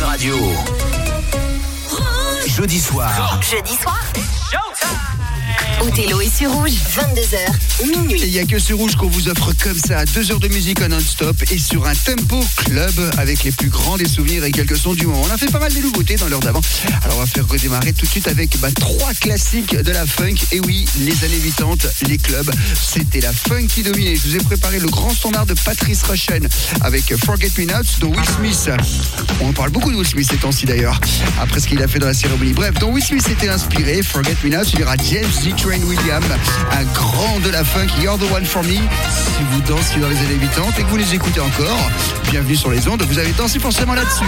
Radio. Jeudi soir. Jeudi soir. Othello est sur rouge, 22h, minuit. Il n'y a que sur rouge qu'on vous offre comme ça deux heures de musique en non-stop et sur un tempo club avec les plus grands des souvenirs et quelques sons du moment. On a fait pas mal de nouveautés dans l'heure d'avant. Alors on va faire redémarrer tout de suite avec bah, trois classiques de la funk. Et oui, les années 80, les clubs, c'était la funk qui dominait. Je vous ai préparé le grand standard de Patrice Rushen avec Forget Me Not dont Will Smith. On parle beaucoup de Will Smith ces temps-ci d'ailleurs, après ce qu'il a fait dans la cérémonie. Bref, dont Will Smith était inspiré, Forget Me Not, il y aura James. Train Williams, un grand de la funk, You're the One for Me. Si vous dansez dans les années 80 et que vous les écoutez encore, bienvenue sur les ondes, vous avez dansé forcément là-dessus.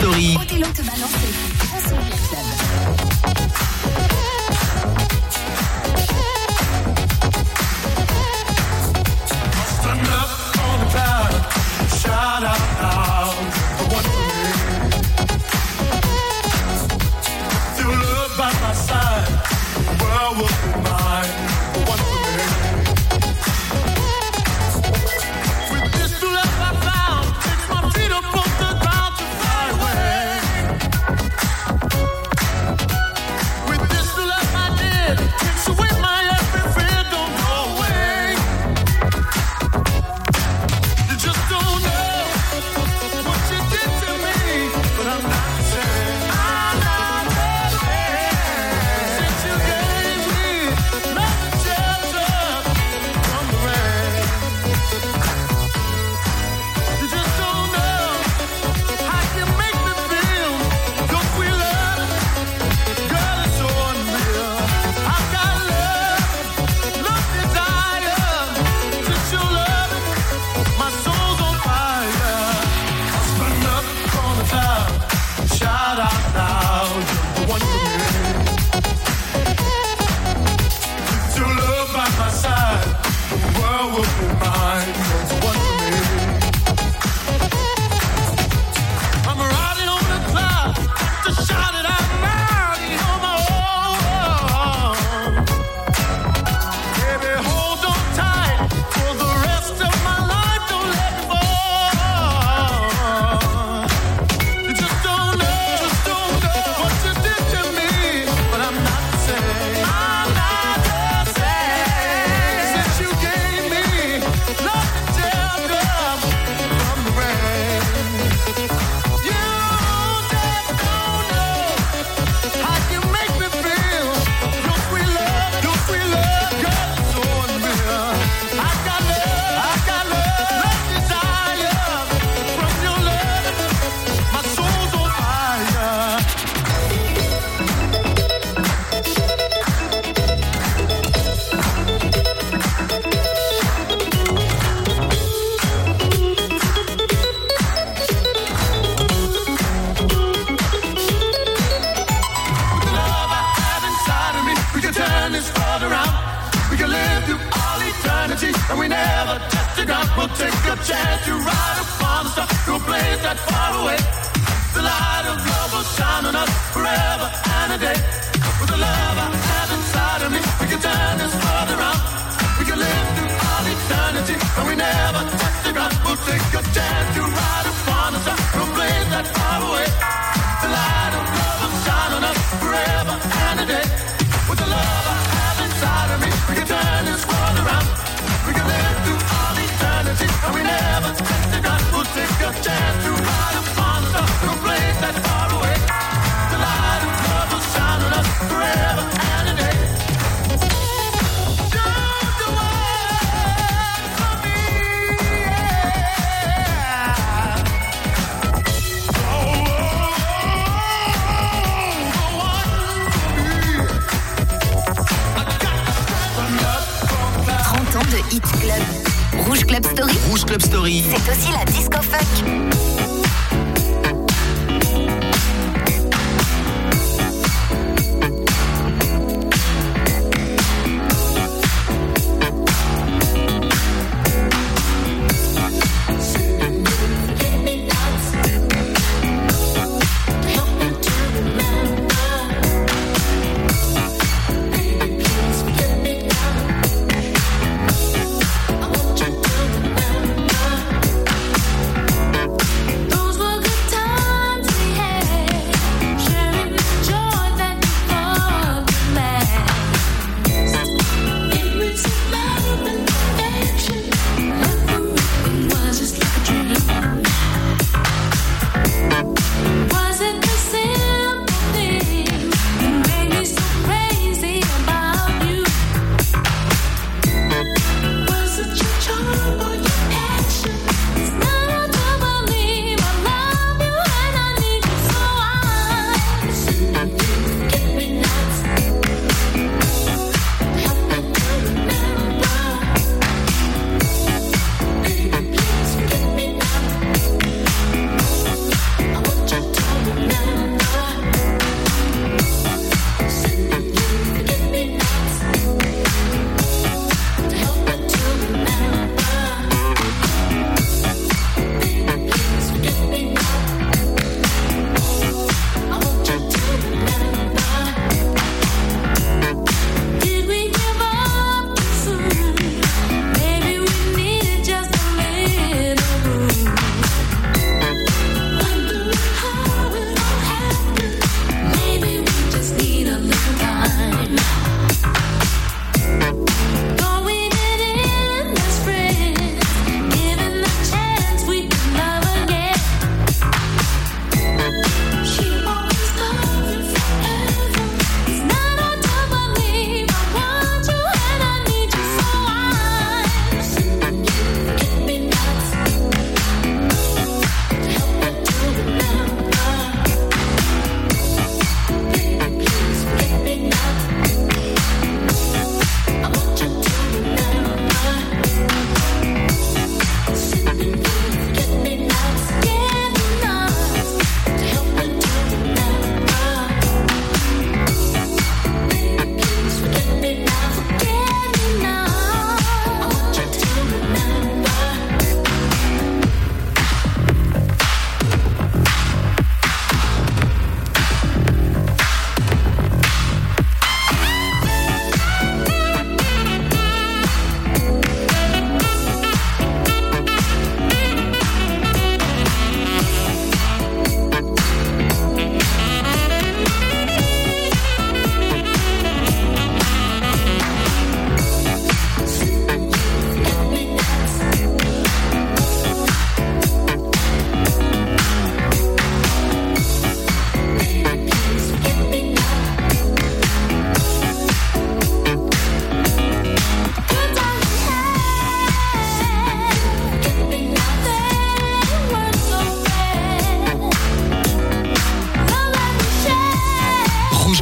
Story. C'est aussi la disco funk.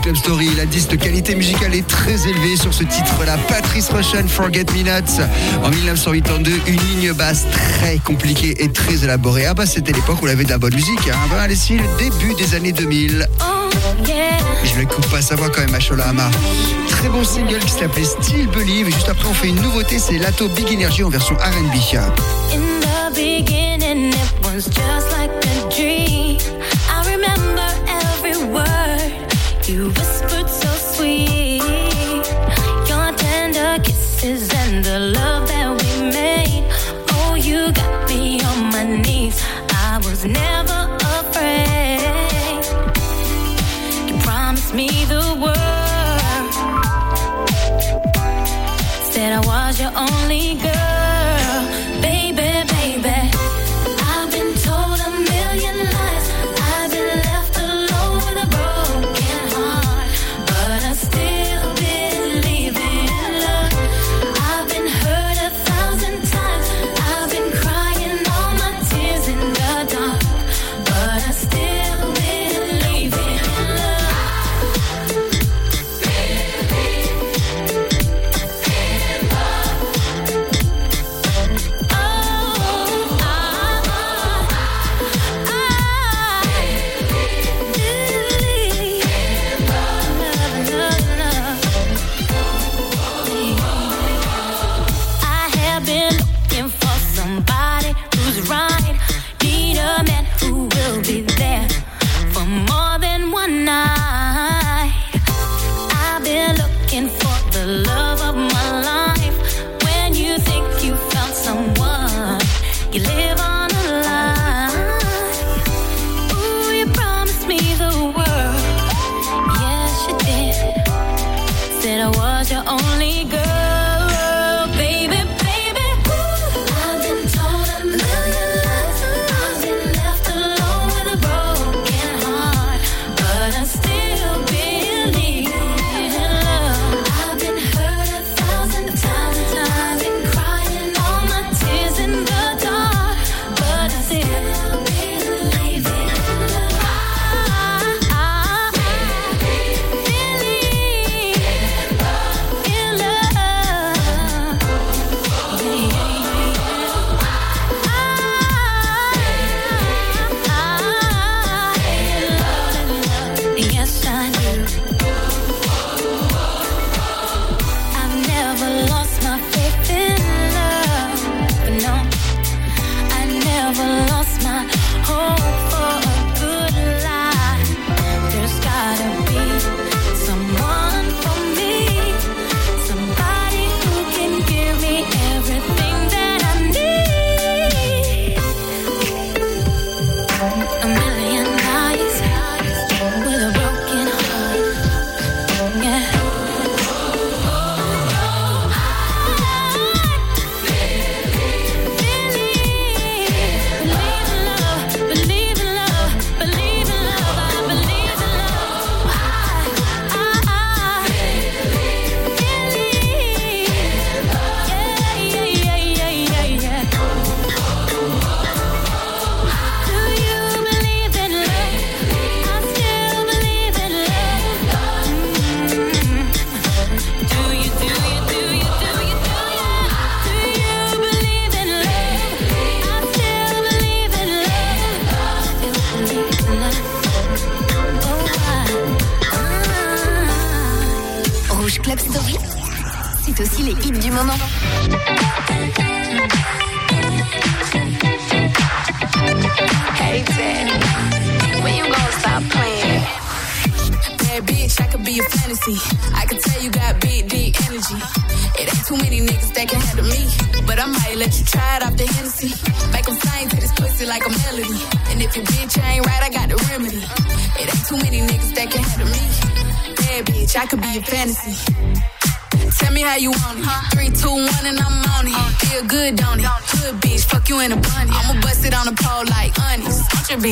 Club Story. De qualité musicale est très élevée sur ce titre-là. Patrice Rochon, Forget Me Not, en 1982, une ligne basse très compliquée et très élaborée. Ah bah c'était l'époque où on avait de la bonne musique. Hein. Ah bah, allez, si, le début des années 2000. Je ne coupe pas sa voix quand même à Sholahama. Très bon single qui s'appelait Still Believe. Et juste après, on fait une nouveauté, c'est Lato Big Energy en version R&B. was just like dream. I remember every word. You whispered so sweet, your tender kisses and the love that we made. Oh, you got me on my knees. I was never afraid. You promised me the world. Said I was your only girl.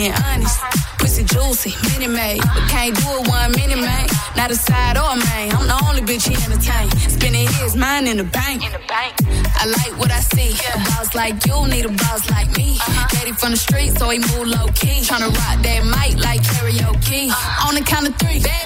being honest. Pussy juicy, mini made. But can't do it one mini man. Not a side or a main. I'm the only bitch he entertain. Spinning his mind in the bank. I like what I see. A boss like you need a boss like me. Uh-huh. Daddy from the street, so he move low key. Tryna rock that mic like karaoke. Uh-huh. On the count of three. Bad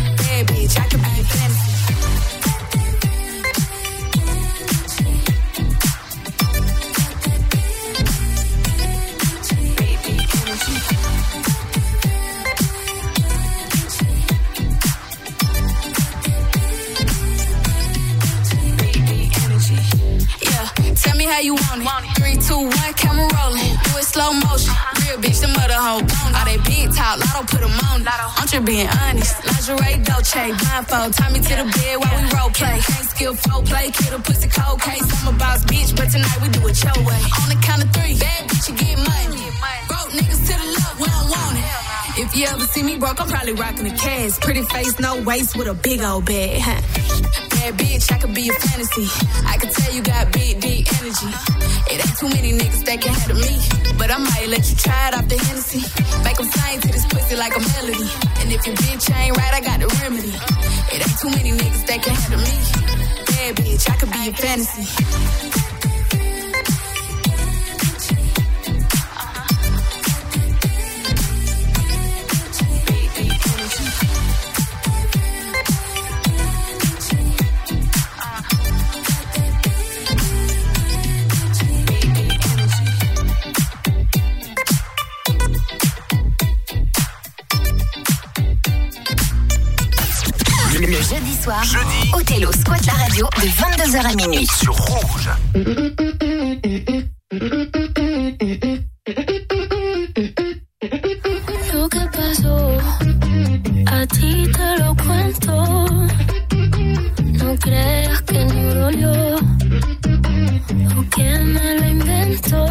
The bone. All they big talk, lotto put them on. I'm just being honest. Lingerie, Dolce, blindfold. Tie me to the bed while we role play. Can't skill folk play, kid a pussy cold case. I'm a boss bitch, but tonight we do it your way. On the count of three, bad bitch, you get money. Broke niggas to the left, we don't want it. If you ever see me broke, I'm probably rocking a cash. Pretty face, no waist, with a big old bag. Bad bitch, I could be a fantasy. I can tell you got big, deep energy. It ain't too many niggas that can handle me. But I might let you try it off the Hennessy. Make them sing to this pussy like a melody. And if your bitch ain't right, I got the remedy. It ain't too many niggas that can handle me. Bad bitch, I could be a fantasy. Othello squatte la radio de 22h à minuit. Sur Rouge. Lo que pasó, a ti te lo cuento. No creas que no dolió, o que me lo inventó.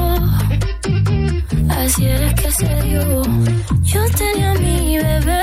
Así es que se dio. Yo tenía mi bebé,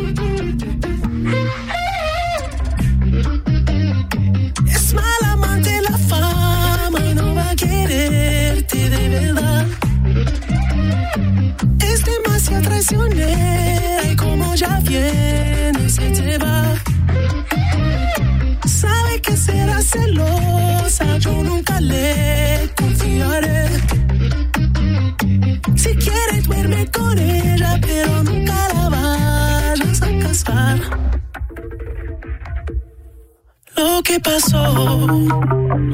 qué pasó.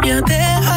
Ya te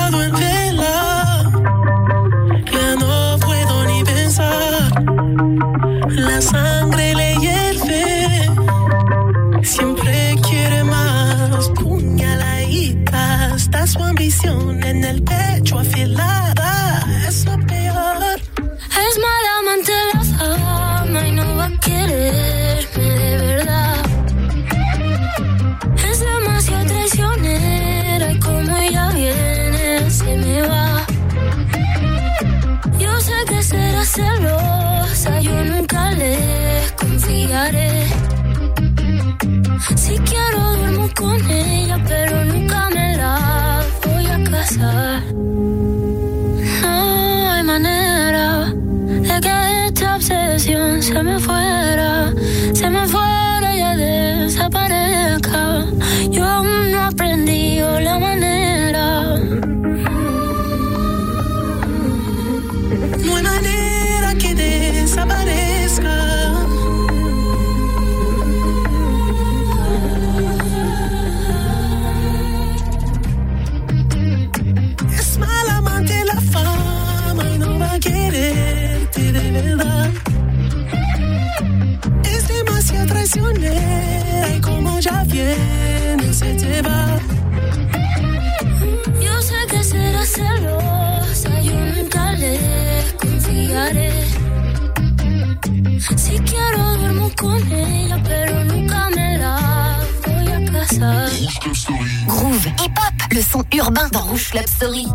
No hay manera de que esta obsesión se me fuera, se me fuera y ya desaparezca. Yo aún no aprendí la manera. Ya viene se te va. Yo sé que será celosa, yo nunca le confiaré. Si quiero duermo con ella, pero nunca me la voy a Club Story. Groove, hip-hop, le son urbain dans Rouge Club Story.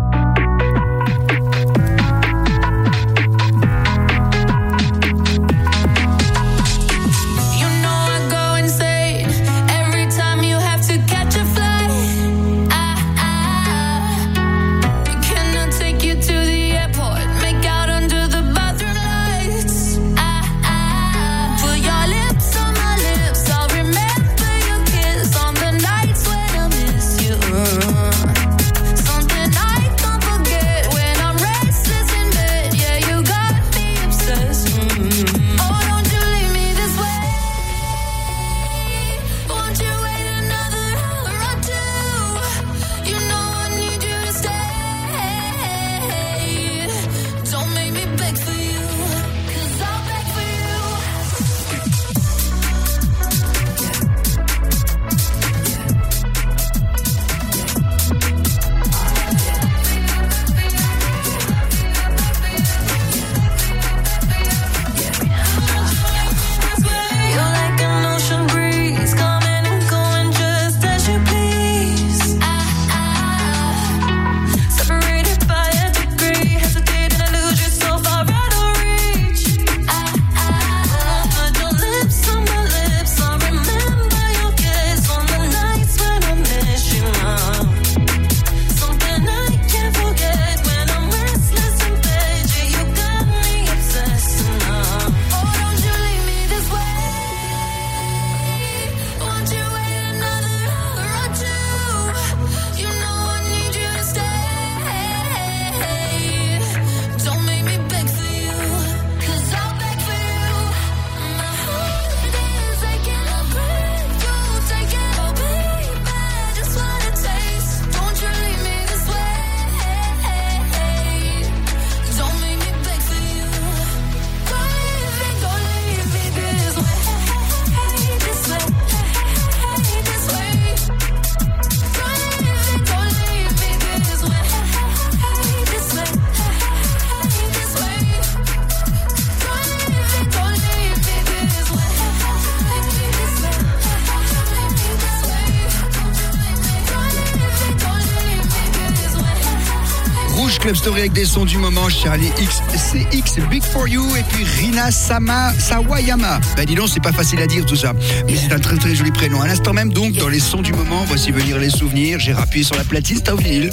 Des sons du moment, Charlie X, CX, Big For You et puis Rina Sama Sawayama. Ben dis donc, c'est pas facile à dire tout ça, mais c'est un très très joli prénom. À l'instant même donc, dans les sons du moment, voici venir les souvenirs. J'ai rappuyé sur la platine Stauvinil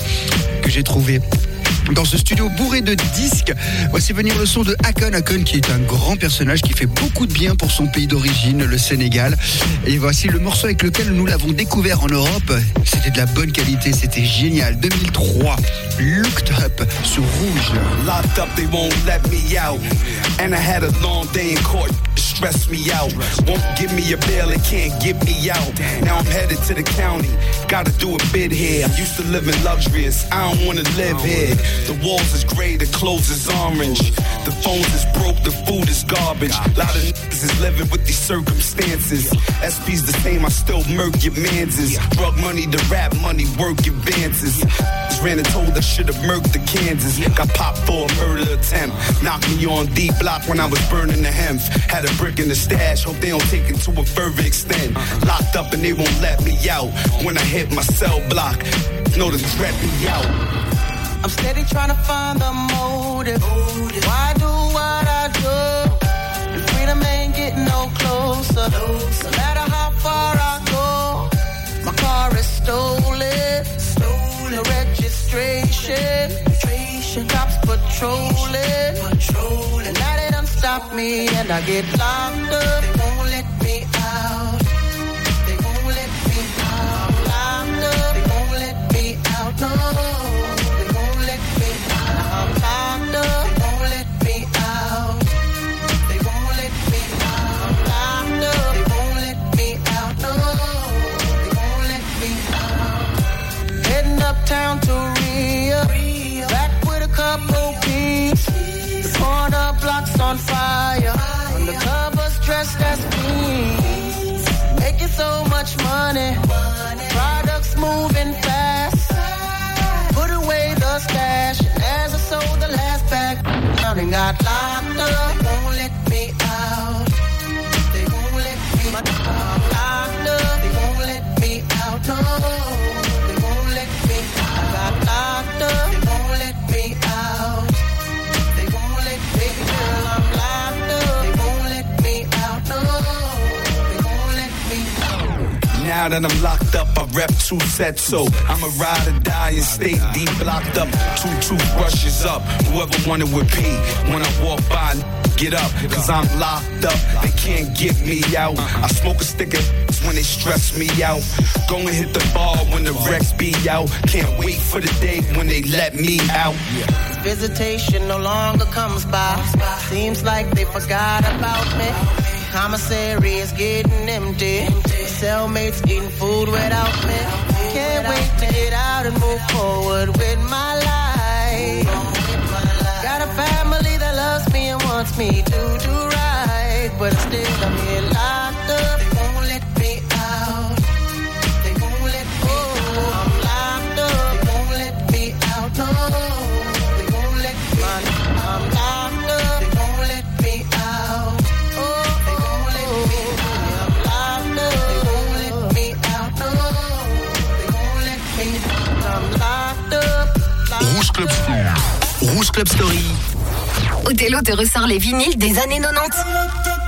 que j'ai trouvé dans ce studio bourré de disques. Voici venir le son de Akon. Akon qui est un grand personnage qui fait beaucoup de bien pour son pays d'origine, le Sénégal. Et voici le morceau avec lequel nous l'avons découvert en Europe. C'était de la bonne qualité, c'était génial. 2003, Looked Up sur Rouge. Locked up, they won't let me out. And I had a long day in court, stress me out. Won't give me a bail, it can't get me out. Now I'm headed to the county, gotta do a bid here. I'm used to living luxurious, I don't wanna live here. The walls is gray, the clothes is orange. The phones is broke, the food is garbage. A lot of niggas is living with these circumstances. SP's the same, I still murk your manses. Drug money, the rap money, work advances. Just Ran and told I should've murked the Kansas. Got popped for a murder attempt. Knocked me on D block when I was burning the hemp. Had a brick in the stash, hope they don't take it to a further extent. Locked up and they won't let me out. When I hit my cell block, know to me out. I'm steady trying to find the motive. Why do what I do? And freedom ain't getting no closer. No matter how far I go, my car is stolen. Stolen. Registration. Cops patrolling. Patrolling. Now they done stop me and I get locked up. Ria. Back with a couple peeps. The corner blocks on fire. Undercovers dressed as queens. Making so much money. Products moving fast. Put away the stash. As I sold the last bag, and got locked up. Won't let now that I'm locked up, I rep two sets, so I'm a ride or die and stay deep locked up. Two toothbrushes up, whoever wanted with P. When I walk by, get up, cause I'm locked up. They can't get me out. I smoke a stick of when they stress me out. Go and hit the ball when the Rex be out. Can't wait for the day when they let me out. Visitation no longer comes by. Seems like they forgot about me. Commissary is getting empty. Cellmates eating food without me. Can't wait to get out and move forward with my life. Got a family that loves me and wants me to do right. But still I'm here locked up. Club Story. Othello te ressort les vinyles des années 90.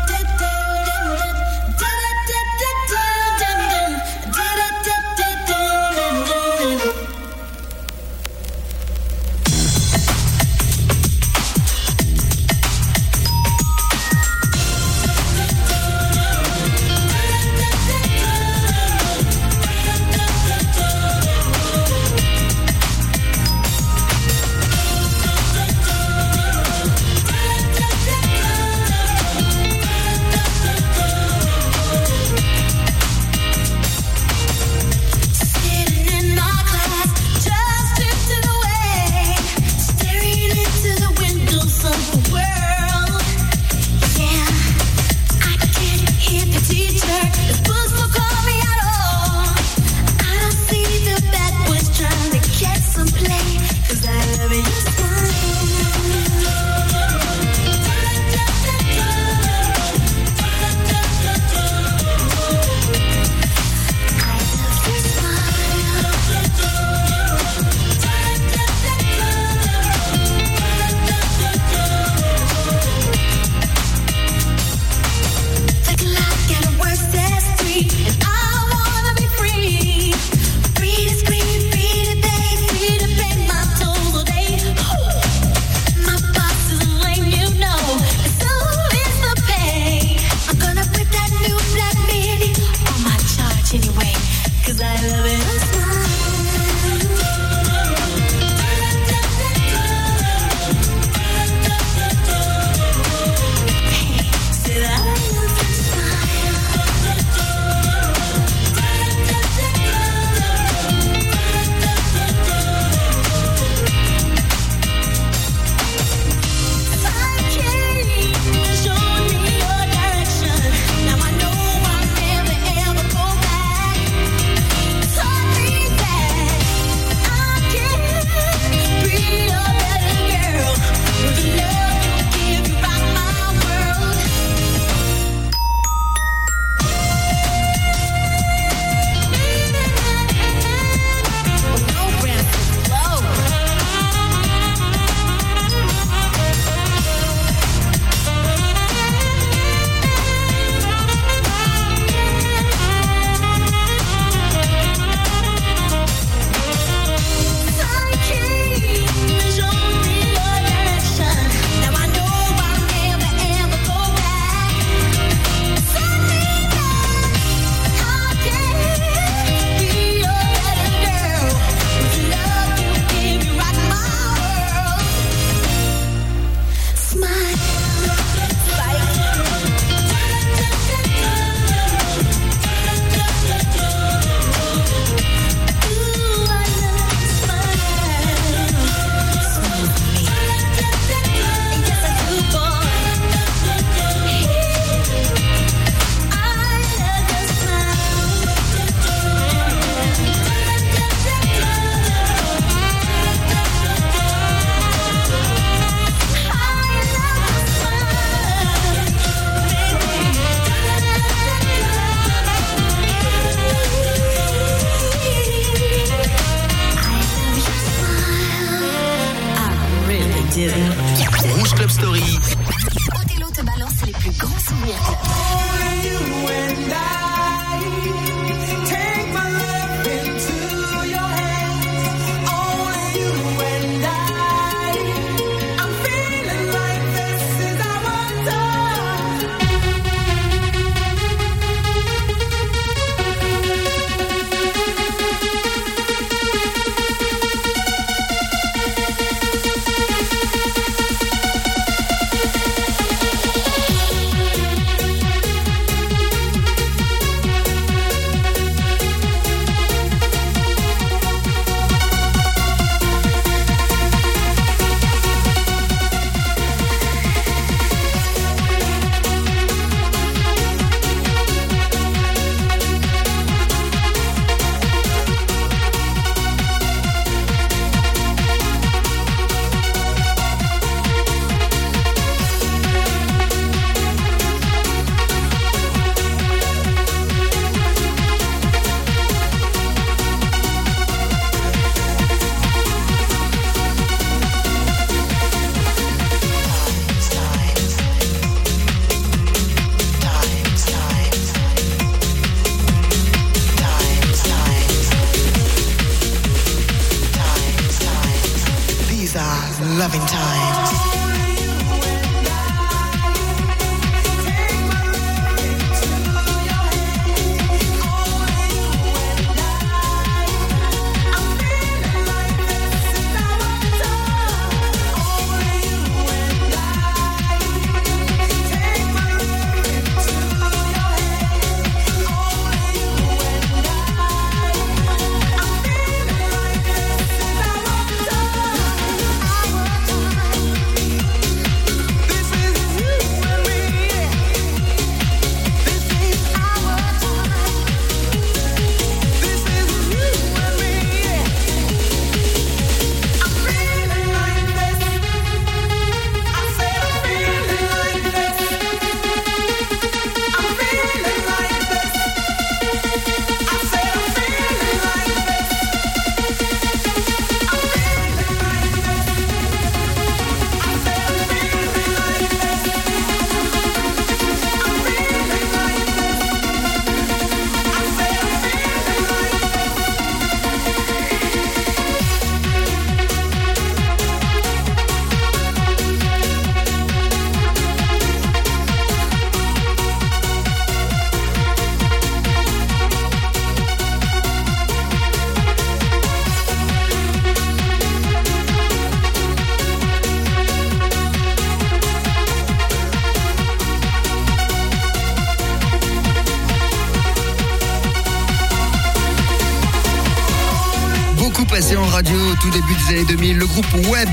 Années 2000. Le groupe Web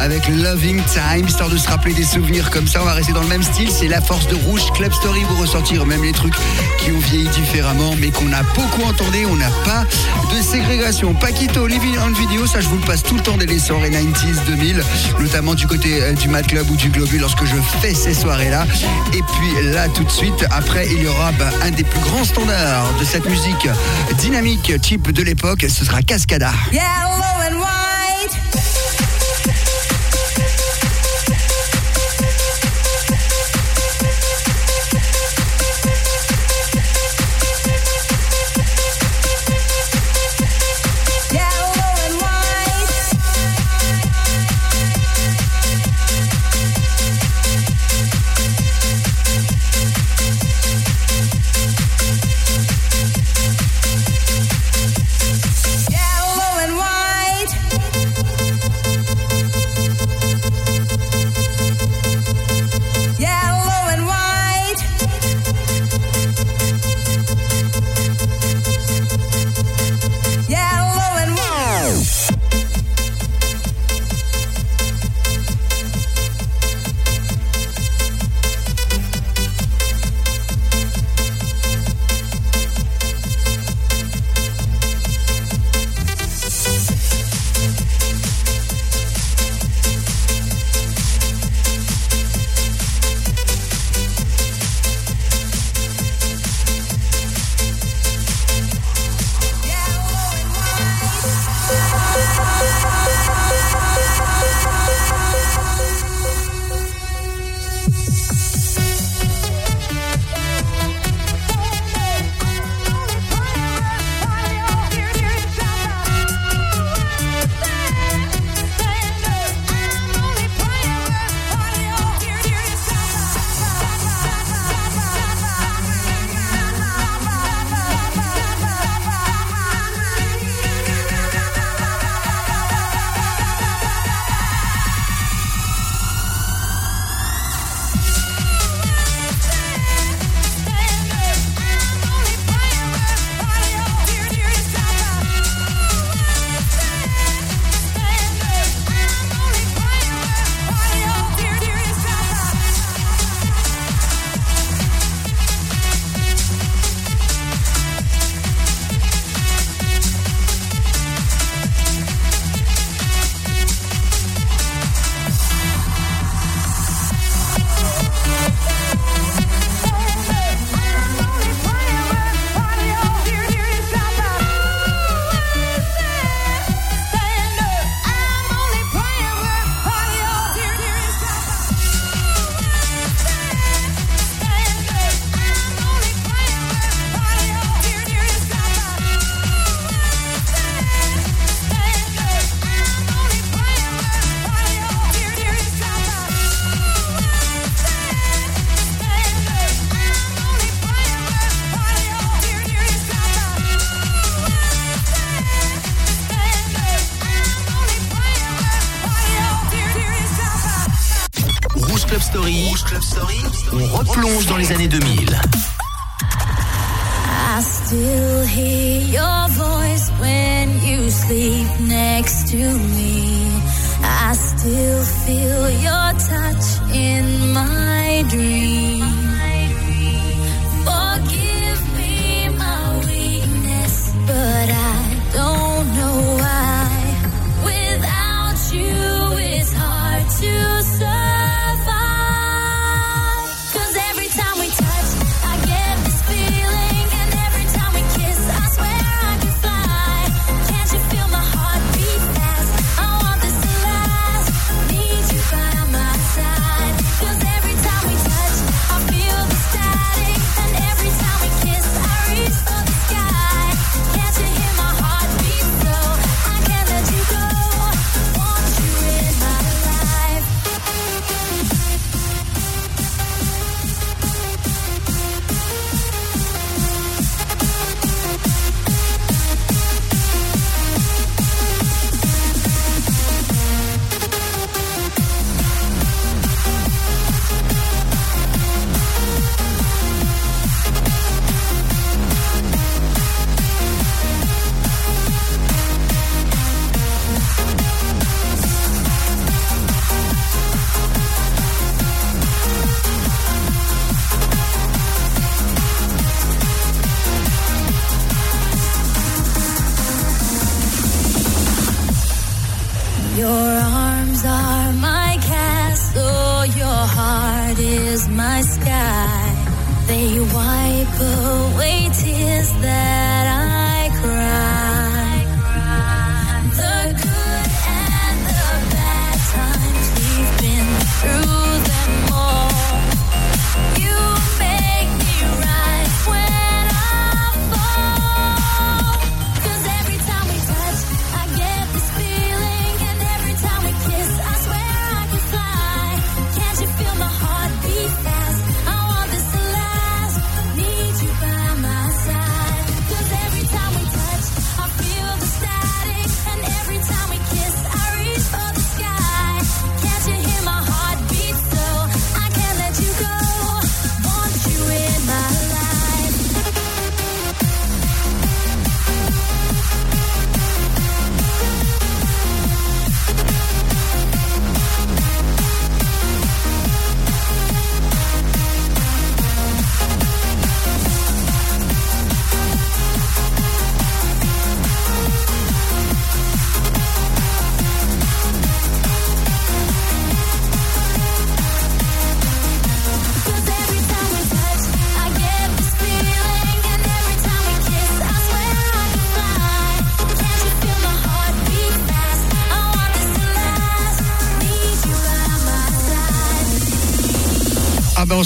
avec Loving Time, histoire de se rappeler des souvenirs comme ça. On va rester dans le même style. C'est la force de Rouge Club Story. Vous ressentir même les trucs qui ont vieilli différemment, mais qu'on a beaucoup entendu. On n'a pas de ségrégation. Paquito, Living on Video, ça je vous le passe tout le temps dès les soirées 90s, 2000, notamment du côté euh, du Mad Club ou du Globule lorsque je fais ces soirées-là. Et puis là, tout de suite, après, il y aura bah, un des plus grands standards de cette musique dynamique type de l'époque. Ce sera Cascada.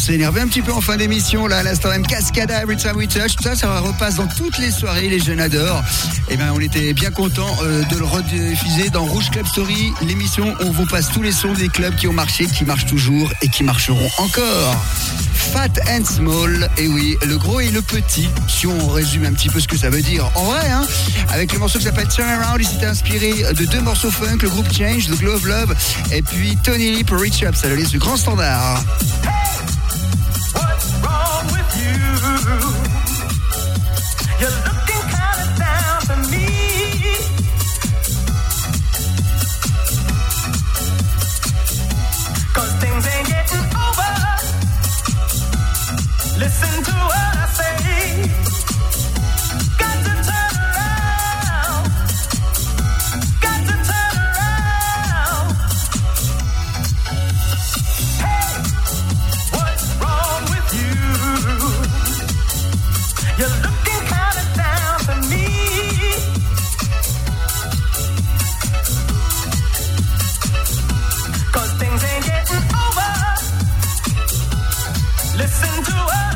s'est énervé un petit peu en fin d'émission, là, à l'instant même. Cascada, Every Time We Touch, tout ça, ça repasse dans toutes les soirées, les jeunes adorent. Et ben, on était bien contents euh, de le rediffuser dans Rouge Club Story, l'émission où on vous passe tous les sons des clubs qui ont marché, qui marchent toujours et qui marcheront encore. Fat and Small, et oui, le gros et le petit, si on résume un petit peu ce que ça veut dire en vrai, hein, avec le morceau qui s'appelle Turn Around, il s'était inspiré de deux morceaux funk, le groupe Change, The Glove Love, et puis Tony Lee Reach Up, ça le laisse du grand standard. Listen to us.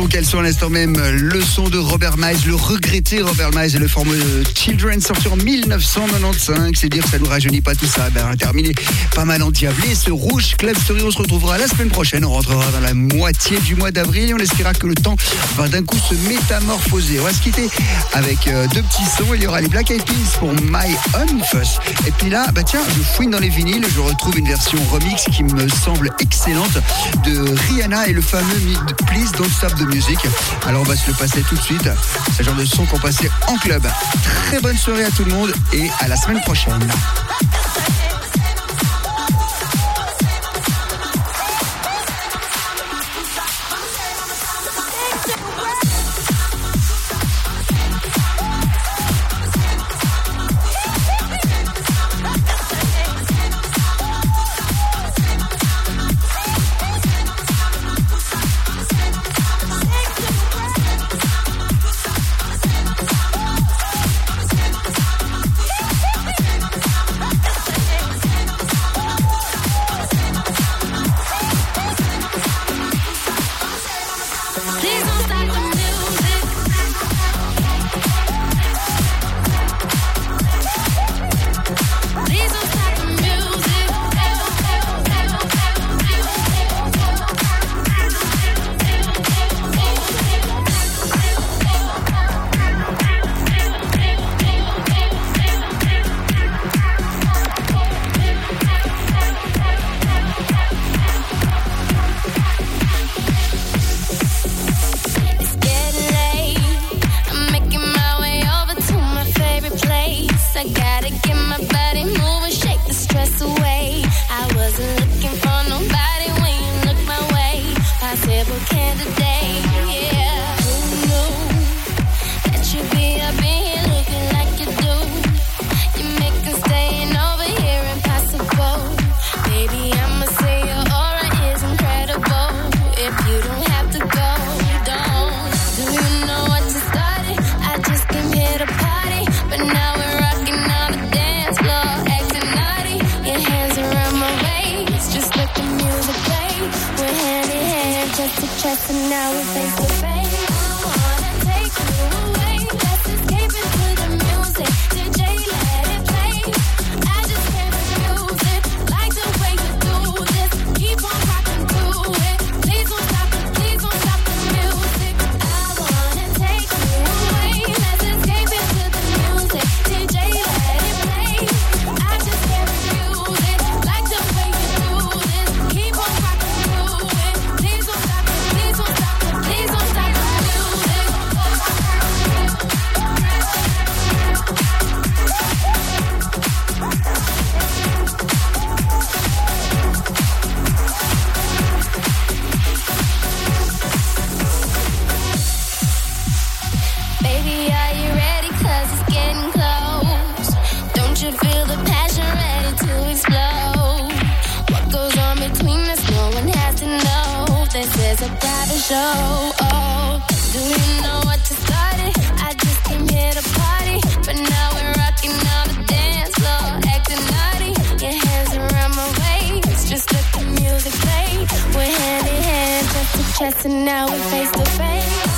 qu'elles sont à l'instant même le son de Robert Miles, le regretté Robert Miles et le fameux Children sorti en 1995. C'est dire que ça nous rajeunit pas tout ça. Ben, terminé, pas mal en endiablé. Ce rouge club story, on se retrouvera la semaine prochaine. On rentrera dans la moitié du mois d'avril et on espérera que le temps va d'un coup se métamorphoser. On va se quitter avec euh, deux petits sons. Il y aura les Black Eyed Peas pour My Own Fuss. Et puis là, bah tiens, je fouine dans les vinyles, je retrouve une version remix qui me semble excellente de Rihanna et le fameux Mid Please Don't Stop Music. Alors on va se le passer tout de suite. C'est le genre de son qu'on passait en club. Très bonne soirée à tout le monde et à la semaine prochaine. show. Oh, do you know what to start it? I just came here to party, but now we're rocking on the dance floor, acting naughty. Your hands around my waist, just let the music play. We're hand in hand, chest to chest, and now we're face to face.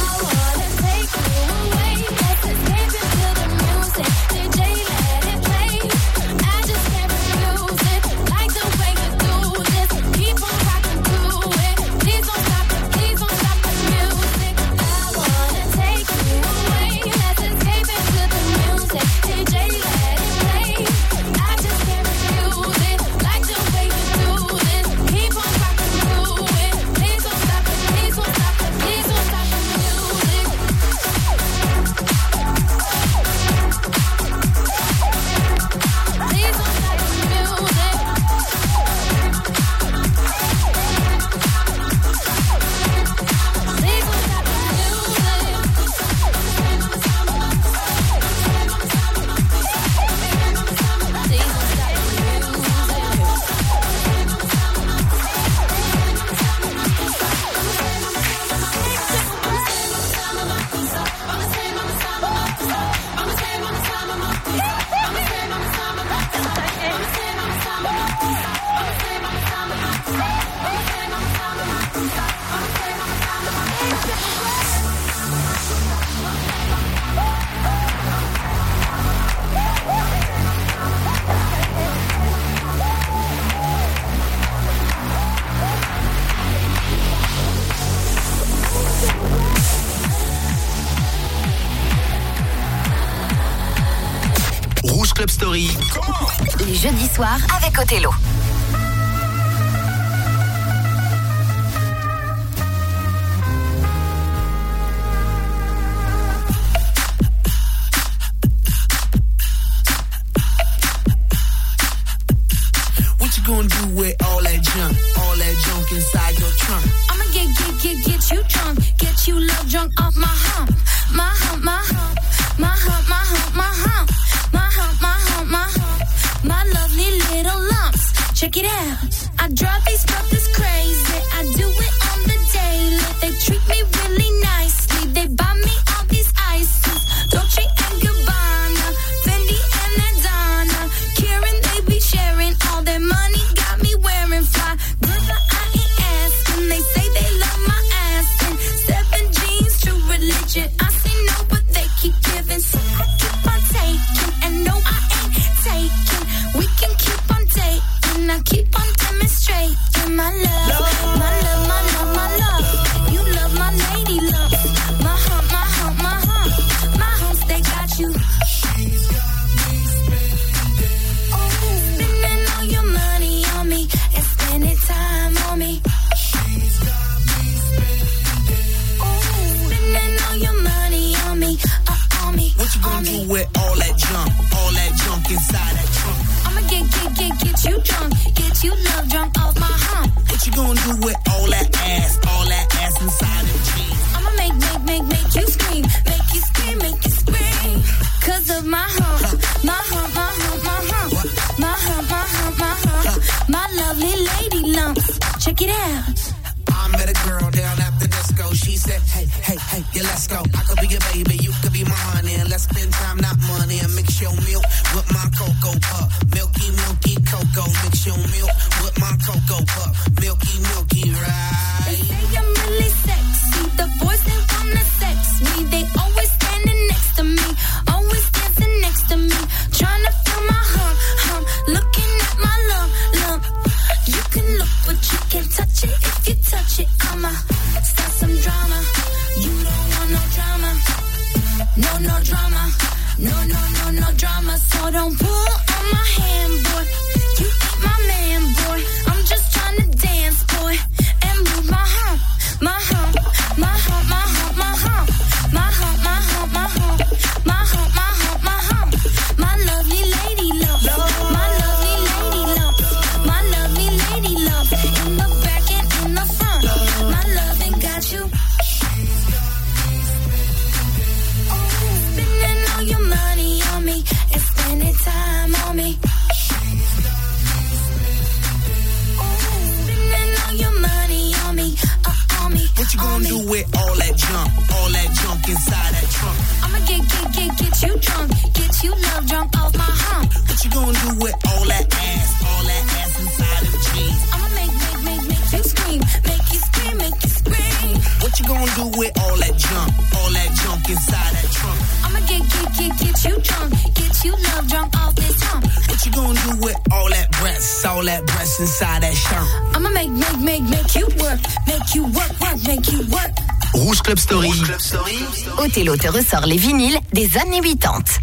avec Othello. you with all that ass, all that ass inside of jeans. I'ma make, make, make, make you scream, make you scream, make you scream. Cause of my hump, my hump, my hump, my hump, my hump, my hump, my hump, my lovely lady lumps. Check it out. I met a girl down at the disco. She said, Hey, hey, hey, yeah, let's go. I could be your baby, you could get, you drunk, get you love drunk off this hump. What you gonna do with all that breasts? All that breasts inside that shirt? I'ma make, make, make, make you work, make you work, work, make you work. Rouge Club Story. Othello te ressort les vinyles des années 80.